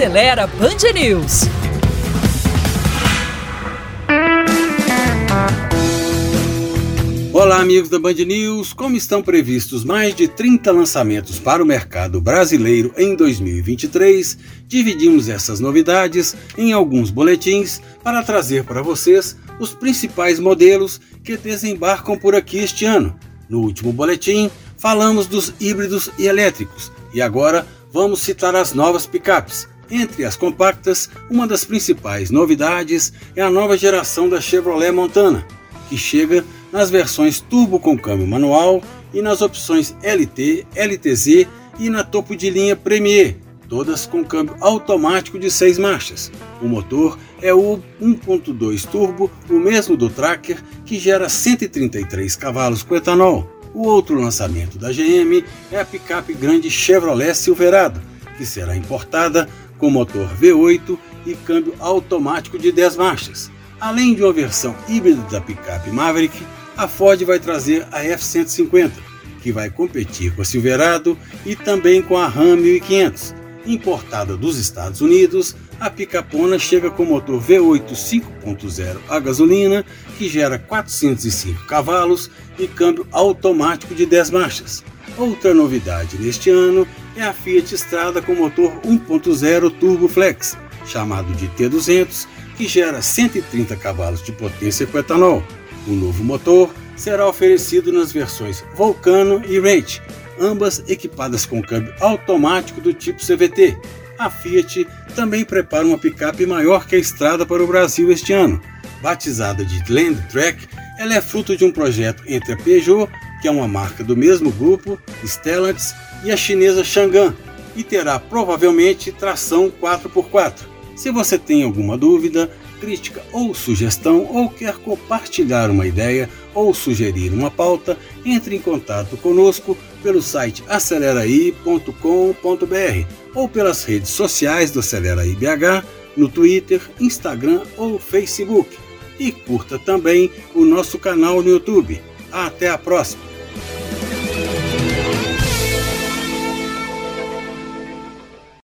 Acelera Band News. Olá, amigos da Band News. Como estão previstos mais de 30 lançamentos para o mercado brasileiro em 2023, dividimos essas novidades em alguns boletins para trazer para vocês os principais modelos que desembarcam por aqui este ano. No último boletim, falamos dos híbridos e elétricos e agora vamos citar as novas picapes. Entre as compactas, uma das principais novidades é a nova geração da Chevrolet Montana, que chega nas versões turbo com câmbio manual e nas opções LT, LTZ e na topo de linha Premier, todas com câmbio automático de 6 marchas. O motor é o 1.2 turbo, o mesmo do Tracker, que gera 133 cavalos com etanol. O outro lançamento da GM é a picape grande Chevrolet Silverado, que será importada com motor V8 e câmbio automático de 10 marchas. Além de uma versão híbrida da picape Maverick, a Ford vai trazer a F-150, que vai competir com a Silverado e também com a Ram 1500. Importada dos Estados Unidos, a picapona chega com motor V8 5.0 a gasolina, que gera 405 cavalos e câmbio automático de 10 marchas. Outra novidade neste ano é a Fiat Strada com motor 1.0 Turbo Flex, chamado de T200, que gera 130 cavalos de potência com etanol. O novo motor será oferecido nas versões Vulcano e Range, ambas equipadas com câmbio automático do tipo CVT. A Fiat também prepara uma picape maior que a estrada para o Brasil este ano. Batizada de Land Track, ela é fruto de um projeto entre a Peugeot, que é uma marca do mesmo grupo, Stellantis, e a chinesa Chang'an, e terá provavelmente tração 4x4. Se você tem alguma dúvida, crítica ou sugestão ou quer compartilhar uma ideia ou sugerir uma pauta, entre em contato conosco pelo site aceleraí.com.br ou pelas redes sociais do Aceleraí BH, no Twitter, Instagram ou Facebook. E curta também o nosso canal no YouTube. Até a próxima!